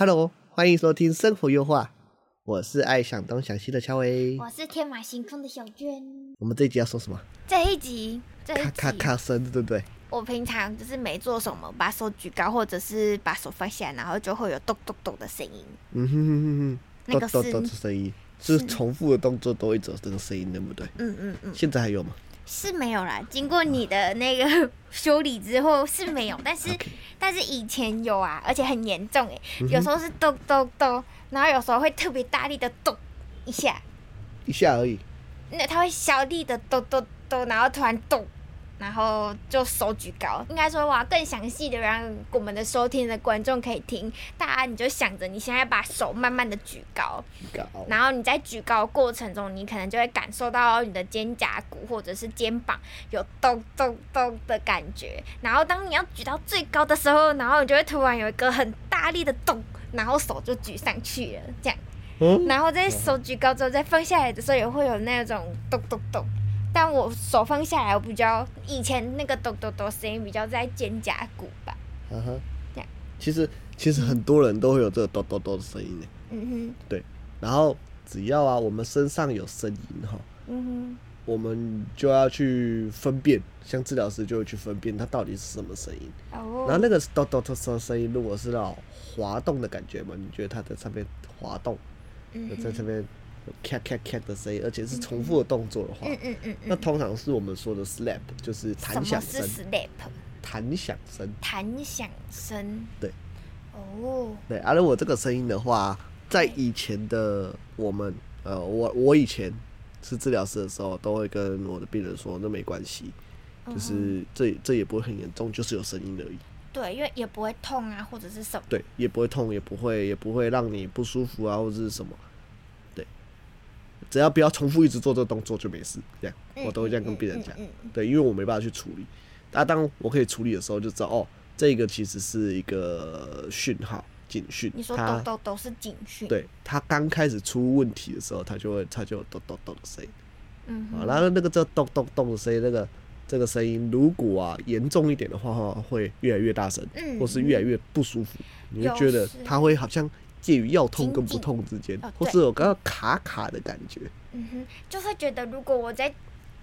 Hello，欢迎收听生活优化，我是爱想东想西的乔维，我是天马行空的小娟。我们这一集要说什么？这一集，这一集咔咔咔声，对不对？我平常就是没做什么，把手举高或者是把手放下，然后就会有咚咚咚的声音。嗯哼哼哼哼，那个咚咚咚的声音，是重复的动作都会走这个声音，对不对？嗯嗯嗯。现在还有吗？是没有啦，经过你的那个 修理之后是没有，但是 Okay. 但是以前有啊，而且很严重哎，嗯有时候是咚咚咚，然后有时候会特别大力的咚一下，一下而已。那它会小力的咚咚咚，然后突然咚。然后就手举高，应该说哇，更详细的让我们的收听的观众可以听。大家你就想着你现在把手慢慢的举高，举高，然后你在举高的过程中，你可能就会感受到你的肩胛骨或者是肩膀有咚咚咚的感觉。然后当你要举到最高的时候，然后你就会突然有一个很大力的咚，然后手就举上去了，这样。嗯。然后在手举高之后再放下来的时候，也会有那种咚咚咚。但我手放下来，我比较以前那个咚咚咚声音比较在肩胛骨吧。嗯哼。其实其实很多人都会有这个咚咚咚的声音呢。嗯哼。对，然后只要啊，我们身上有声音哈，嗯哼，我们就要去分辨，像治疗师就会去分辨它到底是什么声音。哦。然后那个咚咚咚的声音，如果是那种滑动的感觉嘛，你觉得它在上面滑动，嗯，在上面。咔咔咔的声音，而且是重复的动作的话，嗯嗯嗯，那通常是我们说的 slap，就是弹响声。什么是 slap？弹响声。弹响声。对。哦。对，而我这个声音的话，在以前的我们，呃，我我以前是治疗师的时候，都会跟我的病人说，那没关系，就是这这也不会很严重，就是有声音而已。对，因为也不会痛啊，或者是什么。对，也不会痛，也不会也不会让你不舒服啊，或者是什么。只要不要重复一直做这个动作就没事，这样我都会这样跟病人讲。对，因为我没办法去处理。那当我可以处理的时候，就知道哦，这个其实是一个讯号警讯。你说咚咚咚是警讯？对，他刚开始出问题的时候，他就会他就有咚咚咚的声音。嗯。啊，然后那个这咚咚咚的声音，那个这个声音如果啊严重一点的话，会越来越大声，或是越来越不舒服，你会觉得他会好像。介于要痛跟不痛之间，或是有刚刚卡卡的感觉。嗯哼，就会觉得如果我在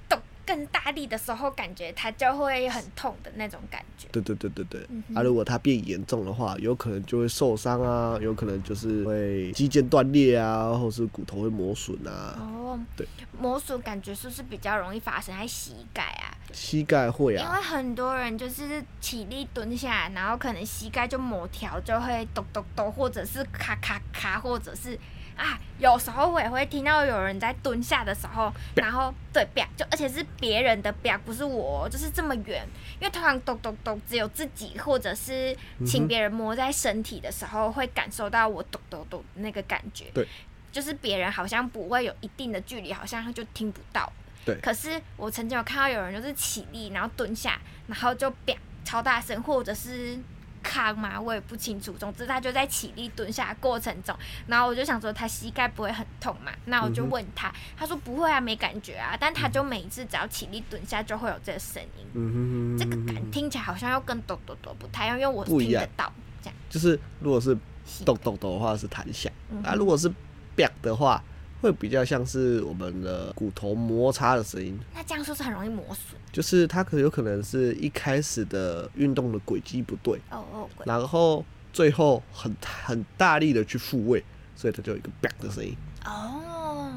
动更大力的时候，感觉它就会很痛的那种感觉。对对对对对。嗯、啊，如果它变严重的话，有可能就会受伤啊，有可能就是会肌腱断裂啊，或是骨头会磨损啊。哦，对，磨损感觉是不是比较容易发生在膝盖啊？膝盖会啊，因为很多人就是起立蹲下来，然后可能膝盖就某条就会咚咚咚，或者是咔咔咔，或者是啊，有时候我也会听到有人在蹲下的时候，然后对，表，就而且是别人的表，不是我，就是这么远，因为通常咚咚咚只有自己或者是请别人摸在身体的时候会感受到我咚咚咚那个感觉，对，就是别人好像不会有一定的距离，好像就听不到。对，可是我曾经有看到有人就是起立，然后蹲下，然后就啪超大声，或者是康嘛，我也不清楚。总之他就在起立蹲下的过程中，然后我就想说他膝盖不会很痛嘛，那我就问他，嗯、他说不会啊，没感觉啊。但他就每一次只要起立蹲下就会有这个声音，嗯、哼这个感听起来好像又跟咚咚咚不太一样，因为我是听得到这样。就是如果是咚咚咚的话是弹响，啊，如果是啪的话。会比较像是我们的骨头摩擦的声音，那这样是不是很容易磨损？就是它可有可能是一开始的运动的轨迹不对，哦哦，然后最后很很大力的去复位，所以它就有一个啪的声音。哦，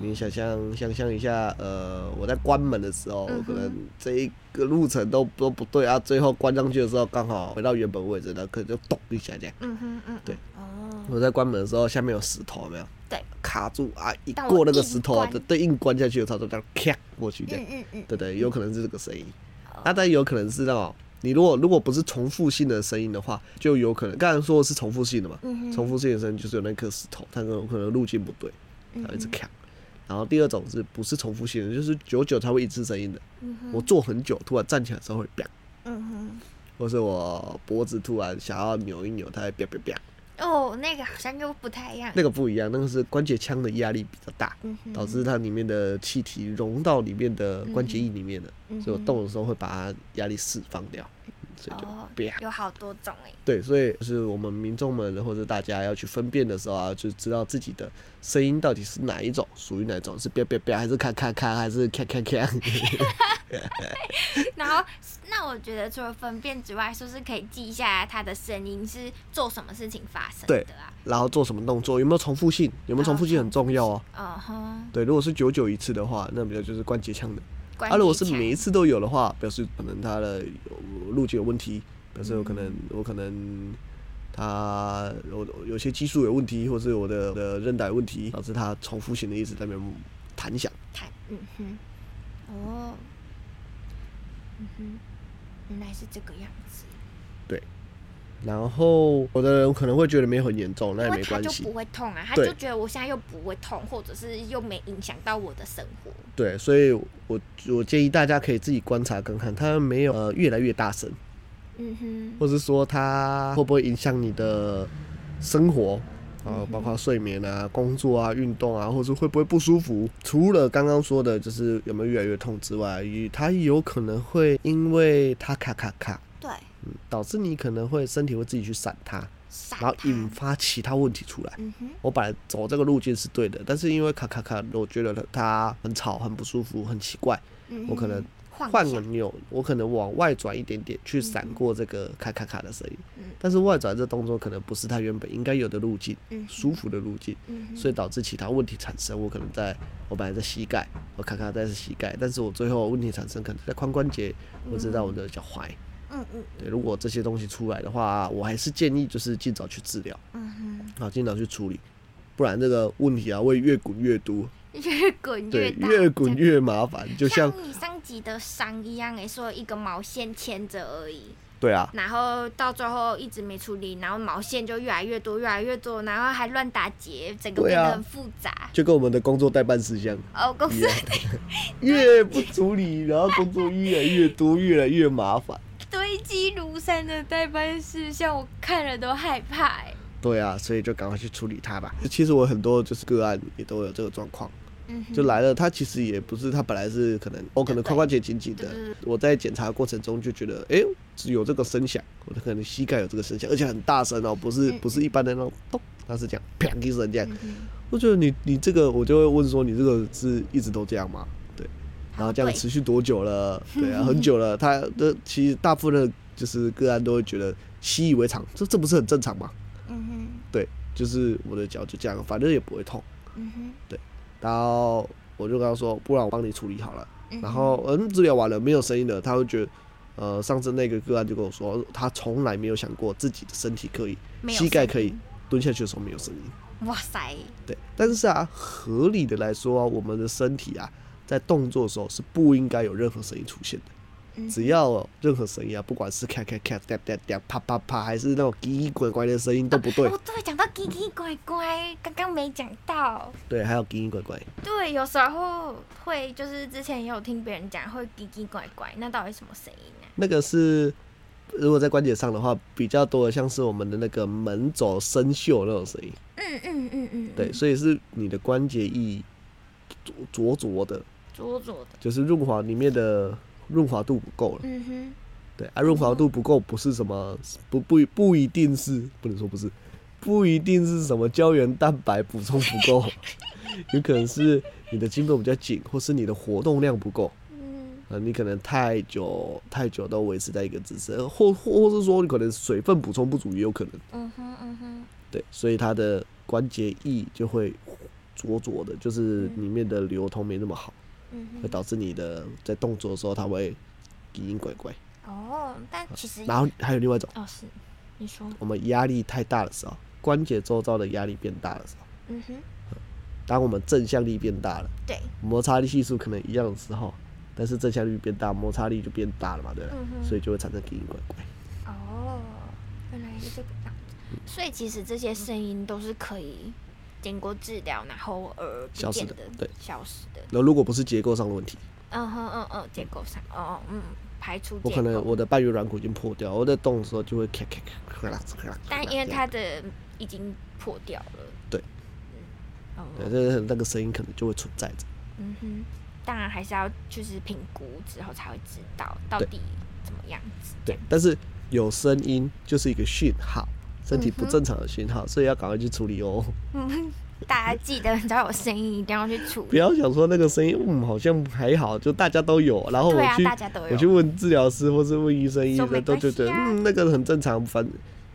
你想象想象一下，呃，我在关门的时候，嗯、可能这一个路程都都不对啊，最后关上去的时候刚好回到原本位置，那可能就咚一下这样。嗯哼嗯，对。哦，我在关门的时候，下面有石头，有没有？对。卡住啊，一过那个石头关的对硬关下去的时候，就这样咔过去这样。嗯嗯嗯，对对，有可能是这个声音。哦那但有可能是那种，你如果如果不是重复性的声音的话，就有可能刚才说的是重复性的嘛，嗯重复性的声音就是有那颗石头，它有可能路径不对，它一直咔。然后第二种是不是重复性的，就是久久才会一次声音的。嗯我坐很久，突然站起来的时候会啪，嗯哼，或是我脖子突然想要扭一扭，它会啪啪啪。哦，那个好像又不太一样。那个不一样，那个是关节腔的压力比较大，嗯导致它里面的气体融到里面的关节液里面了，嗯所以我动的时候会把它压力释放掉，所以就。有好多种哎。对，所以就是我们民众们或者大家要去分辨的时候啊，就知道自己的声音到底是哪一种，属于哪一种，是啪啪啪，还是咔咔咔，还是咔咔咔。然后，那我觉得除了分辨之外，是不是可以记下来他的声音是做什么事情发生对的啊？然后做什么动作，有没有重复性？有没有重复性很重要哦。嗯哼，对，如果是久久一次的话，那比较就是关节腔的。关啊，如果是每一次都有的话，表示可能他的有路径有问题，表示有可能我可能它有有些激素有问题，或是我的的韧带有问题，导致他重复性的一直在那边弹响。弹，嗯哼，哦，嗯哼，原来是这个样子，对然后有的人可能会觉得没有很严重，那也没关系就不。会痛啊，他就觉得我现在又不会痛，或者是又没影响到我的生活。对，所以我我建议大家可以自己观察看看，它没有呃越来越大声，嗯哼，或是说它会不会影响你的生活，呃，包括睡眠啊、工作啊、运动啊，或者会不会不舒服？除了刚刚说的，就是有没有越来越痛之外，与它有可能会因为它卡卡卡，对，嗯，导致你可能会身体会自己去闪它，然后引发其他问题出来。嗯哼，我本来走这个路径是对的，但是因为卡卡卡，我觉得它很吵、很不舒服、很奇怪，嗯我可能换个扭，我可能往外转一点点，去闪过这个咔咔咔的声音。嗯。但是外转这动作可能不是它原本应该有的路径，嗯。舒服的路径，嗯所以导致其他问题产生。我可能在我本来在膝盖，我咔咔在是膝盖，但是我最后问题产生可能在髋关节，或者在我的脚踝。嗯嗯对，如果这些东西出来的话，我还是建议就是尽早去治疗，嗯啊，尽早去处理，不然这个问题啊会越滚越多，哼，越滚越，大，越滚越麻烦，就像像你上集的伤一样，诶，说一个毛线牵着而已，对啊，然后到最后一直没处理，然后毛线就越来越多，越来越多，然后还乱打结，整个变得很复杂。就跟我们的工作代办事项哦，公司 越不处理，然后工作越来越多，越来越麻烦。堆积如山的代办事项，我看了都害怕哎。对啊，所以就赶快去处理它吧。其实我很多就是个案也都有这个状况，嗯，就来了，他其实也不是他本来是可能我可能髋关节紧紧的对对对，我在检查过程中就觉得，哎、只有这个声响，我的可能膝盖有这个声响，而且很大声哦，不是嗯不是一般的那种咚，它是这样啪一声这样。我觉得你你这个，我就会问说，你这个是一直都这样吗？对，然后这样持续多久了？对啊，很久了。他的其实大部分的就是个案都会觉得习以为常，这这不是很正常吗？嗯哼，对，就是我的脚就这样，反正也不会痛。嗯哼，然后我就跟他说，不然我帮你处理好了。然后嗯，治疗完了没有声音了，他会觉得，呃，上次那个个案就跟我说，他从来没有想过自己的身体可以，膝盖可以蹲下去的时候没有声音。哇塞，对，但是啊，合理的来说、啊，我们的身体啊，在动作的时候是不应该有任何声音出现的。嗯只要任何声音啊，不管是咔咔咔、哒哒哒、啪啪啪，还是那种奇奇怪怪的声音都不对。哦，对，讲到奇奇怪怪，刚刚没讲到。对，还有奇奇怪怪。对，有时候会就是之前也有听别人讲会奇奇怪怪，那到底什么声音啊？那个是，如果在关节上的话，比较多的像是我们的那个门轴生锈那种声音。嗯嗯嗯嗯，对，所以是你的关节液灼灼灼的，灼灼的，就是润滑里面的润滑度不够了。嗯哼，对啊，润滑度不够不是什么不不不一定是不能说不是，不一定是什么胶原蛋白补充不够，有可能是你的筋络比较紧，或是你的活动量不够。嗯呃，你可能太久太久都维持在一个姿势，或或是说你可能水分补充不足也有可能。嗯哼嗯哼，对，所以它的关节液就会浊浊的，就是里面的流通没那么好，嗯哼，会导致你的在动作的时候它会奇奇怪怪。哦，但其实然后还有另外一种，哦是，你说，我们压力太大的时候，关节周遭的压力变大的时候，嗯哼，当我们正向力变大了，对，摩擦力系数可能一样的时候，但是正向力变大，摩擦力就变大了嘛，对所以就会产生奇奇怪怪。哦，原来是这个样子。所以其实这些声音都是可以经过治疗，然后而消失的对消失的。那如果不是结构上的问题，嗯哼嗯嗯，结构上，哦嗯，排除。我可能我的半月软骨已经破掉，我在动的时候就会咔咔咔咔啦咔啦。但因为它的已经破掉了。对。嗯。对，这那个声音可能就会存在着。嗯哼，当然还是要就是评估之后才会知道到底怎么样子。对，但是有声音就是一个讯号，身体不正常的讯号，嗯、所以要赶快去处理哦。嗯 大家记得，只要有声音，一定要去处理。不要想说那个声音，嗯，好像还好，就大家都有。然后我去，啊、我去问治疗师或是问医生，医生都觉得，啊、嗯，那个很正常，反，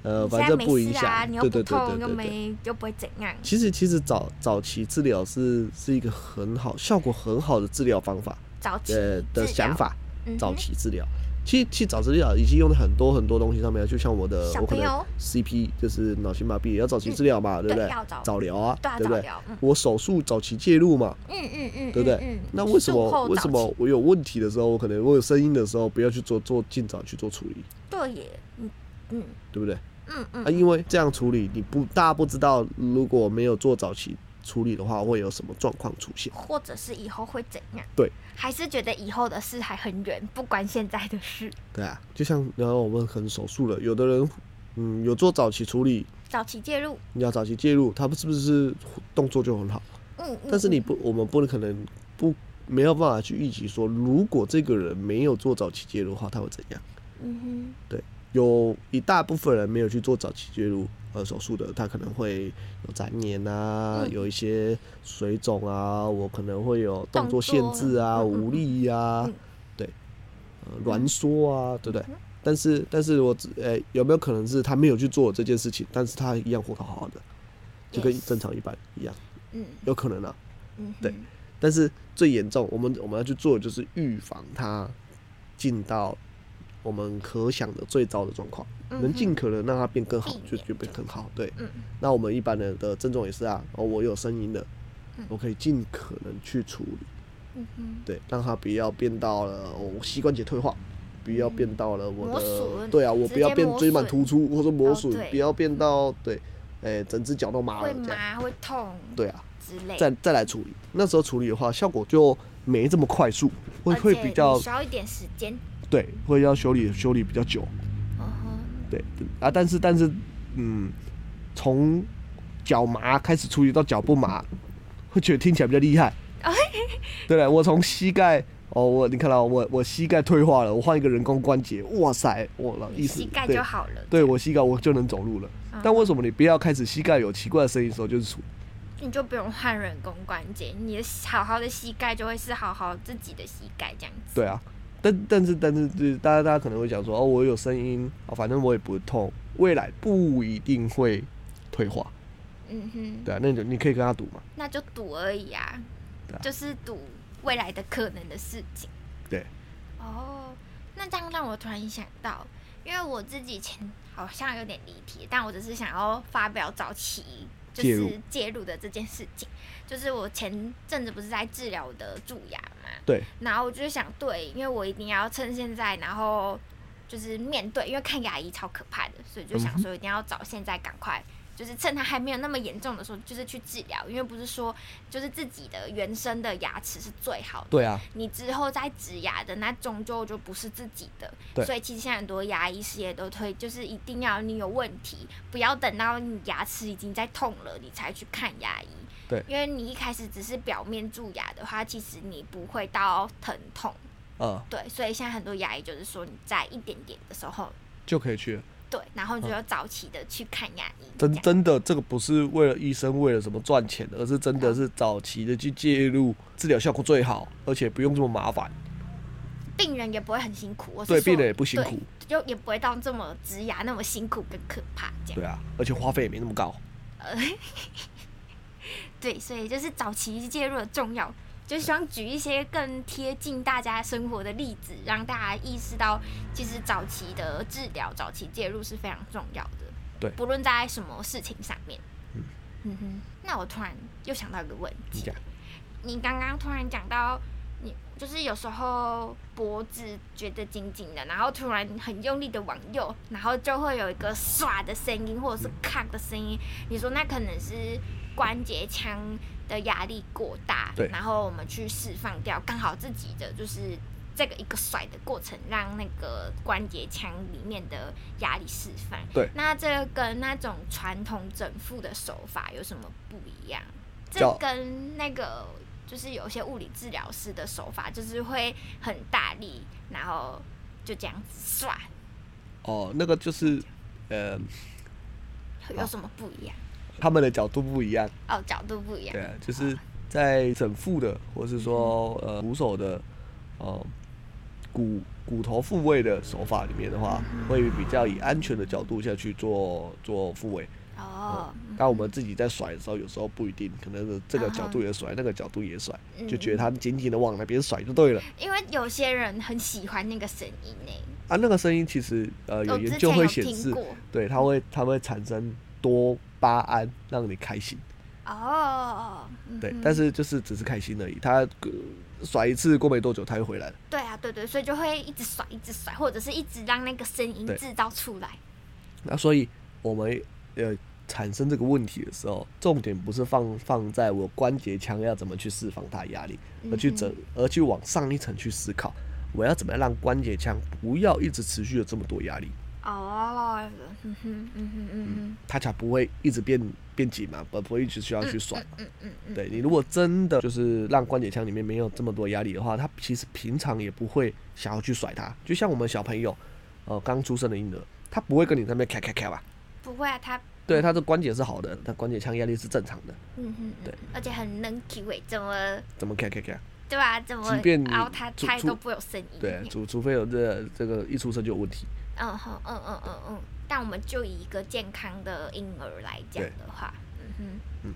呃，反正不影响。啊、对对对对对，又没又不会怎样。其实其实早早期治疗是是一个很好、效果很好的治疗方法。早期呃的想法，嗯、早期治疗。其实，其实早期治疗已经用了很多很多东西上面，就像我的，我可能 CP 就是脑性麻痹，也要早期治疗嘛，嗯、对不对？早疗啊，对，不对？嗯、我手术早期介入嘛，嗯嗯嗯，对不对？那为什么为什么我有问题的时候，我可能我有声音的时候，不要去做做尽早去做处理？对耶，嗯嗯，对不对？嗯嗯，啊，因为这样处理，你不大家不知道，如果没有做早期。处理的话会有什么状况出现，或者是以后会怎样？对，还是觉得以后的事还很远，不关现在的事。对啊，就像然后我们可能手术了，有的人嗯有做早期处理，早期介入，你要早期介入，他是不是动作就很好？嗯，但是你不，我们不能可能不没有办法去预期说，如果这个人没有做早期介入的话，他会怎样？嗯哼，对，有一大部分人没有去做早期介入。呃，手术的他可能会有粘连啊，嗯、有一些水肿啊，我可能会有动作限制啊，嗯、无力啊，嗯、对，呃，挛缩啊，对不对？嗯、但是，但是我呃、欸，有没有可能是他没有去做这件事情，但是他一样活得好好的，就跟正常一般一样，嗯，有可能啊，嗯，对。但是最严重，我们我们要去做的就是预防他进到。我们可想的最糟的状况，能尽可能让它变更好，就就变更好。对，那我们一般人的症状也是啊。哦，我有声音的，我可以尽可能去处理。对，让它不要变到了我膝关节退化，不要变到了我的，对啊，我不要变椎满突出或者磨损，不要变到对，哎，整只脚都麻了这样。会麻会痛。对啊，之类。再再来处理，那时候处理的话，效果就没这么快速，会会比较少一点时间。对，会要修理修理比较久。Uh huh. 对啊，但是但是，嗯，从脚麻开始处理到脚不麻，会觉得听起来比较厉害。对了，我从膝盖哦，我你看到我我膝盖退化了，我换一个人工关节，哇塞，我了意思，膝盖就好了。对，对我膝盖我就能走路了。Uh huh. 但为什么你不要开始膝盖有奇怪的声音的时候就是处理？你就不用换人工关节，你的好好的膝盖就会是好好自己的膝盖这样子。对啊。但但是但是，就是大家大家可能会讲说，哦，我有声音，哦，反正我也不痛，未来不一定会退化。嗯哼。对啊，那就你可以跟他赌嘛。那就赌而已啊。对啊。就是赌未来的可能的事情。对。哦，那这样让我突然想到，因为我自己前好像有点离题，但我只是想要发表早期就是介入的这件事情。就是我前阵子不是在治疗我的蛀牙嘛，对，然后我就想，对，因为我一定要趁现在，然后就是面对，因为看牙医超可怕的，所以就想说一定要找现在赶快。就是趁它还没有那么严重的时候，就是去治疗，因为不是说就是自己的原生的牙齿是最好的。对啊。你之后再植牙的，那终究就不是自己的。对。所以其实现在很多牙医师也都推，就是一定要你有问题，不要等到你牙齿已经在痛了，你才去看牙医。对。因为你一开始只是表面蛀牙的话，其实你不会到疼痛。嗯。对，所以现在很多牙医就是说你在一点点的时候就可以去了。对，然后你就要早期的去看牙医。真真的，这个不是为了医生为了什么赚钱，而是真的是早期的去介入，治疗效果最好，而且不用这么麻烦。病人也不会很辛苦，对，病人也不辛苦，就也不会到这么植牙那么辛苦跟可怕这样。对啊，而且花费也没那么高。呃，对，所以就是早期介入的重要。就希望举一些更贴近大家生活的例子，让大家意识到，其实早期的治疗、早期介入是非常重要的。对，不论在什么事情上面。嗯，嗯哼，那我突然又想到一个问题，你刚刚突然讲到，你就是有时候脖子觉得紧紧的，然后突然很用力的往右，然后就会有一个唰的声音，或者是咔的声音。你说那可能是关节腔的压力过大，对，然后我们去释放掉，刚好自己的就是。这个一个甩的过程，让那个关节腔里面的压力释放。对，那这跟那种传统整复的手法有什么不一样？这跟那个就是有些物理治疗师的手法，就是会很大力，然后就这样子甩。哦，那个就是呃，有什么不一样？他们的角度不一样。哦，角度不一样。对啊，就是在整副的，或是说呃鼓手的，哦、呃。骨骨头复位的手法里面的话，会比较以安全的角度下去做做复位。哦。那、嗯、我们自己在甩的时候，有时候不一定，可能是这个角度也甩，哦、那个角度也甩，就觉得他紧紧的往那边甩就对了。因为有些人很喜欢那个声音呢。啊，那个声音其实呃有研究会显示，对，它会它会产生多巴胺，让你开心。哦。对，但是就是只是开心而已，它。甩一次，过没多久他又回来了。对啊，对对，所以就会一直甩，一直甩，或者是一直让那个声音制造出来。那所以我们呃产生这个问题的时候，重点不是放放在我关节腔要怎么去释放它压力，而去整，而去往上一层去思考，我要怎么样让关节腔不要一直持续有这么多压力。哦，嗯哼，嗯哼，嗯哼，它才不会一直变变紧嘛，不不会一直需要去甩嘛。嗯嗯嗯。对，你如果真的就是让关节腔里面没有这么多压力的话，它其实平常也不会想要去甩它。就像我们小朋友，呃，刚出生的婴儿，他不会跟你在那边咔咔咔吧？不会啊，他对他的关节是好的，他关节腔压力是正常的。嗯哼，对，而且很能体会怎么怎么咔咔咔？对吧？怎么？即便然后他他都不会有声音。对，除除非有这这个一出生就有问题。嗯哼，嗯嗯嗯嗯，但我们就以一个健康的婴儿来讲的话，嗯哼，嗯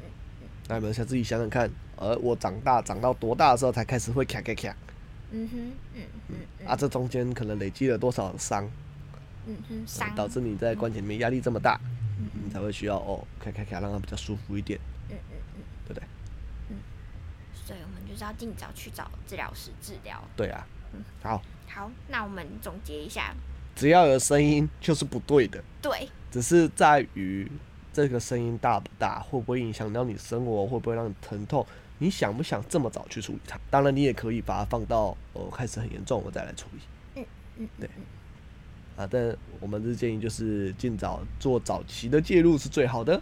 嗯，那你们想自己想想看，而我长大长到多大的时候才开始会卡卡卡？嗯哼，嗯嗯，啊，这中间可能累积了多少伤？嗯哼，伤导致你在关节里面压力这么大，嗯你才会需要哦开开开，让它比较舒服一点。嗯嗯嗯，对不对？嗯，所以我们就是要尽早去找治疗师治疗。对啊，嗯，好，好，那我们总结一下。只要有声音就是不对的，对，只是在于这个声音大不大，会不会影响到你生活，会不会让你疼痛，你想不想这么早去处理它？当然，你也可以把它放到呃开始很严重我再来处理。嗯嗯，对。啊，但我们是建议就是尽早做早期的介入是最好的。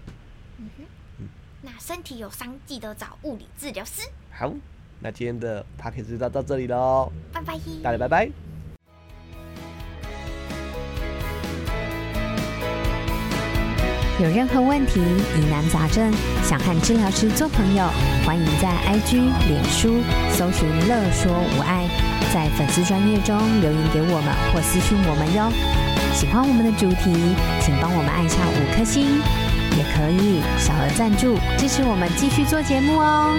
嗯哼，嗯，那身体有伤记得找物理治疗师。好，那今天的 podcast 就到到这里喽，拜拜，大家拜拜。有任何问题、疑难杂症，想和治疗师做朋友，欢迎在 IG、脸书搜寻“乐说无碍”，在粉丝专页中留言给我们或私讯我们哟。喜欢我们的主题，请帮我们按下五颗星，也可以小额赞助支持我们继续做节目哦。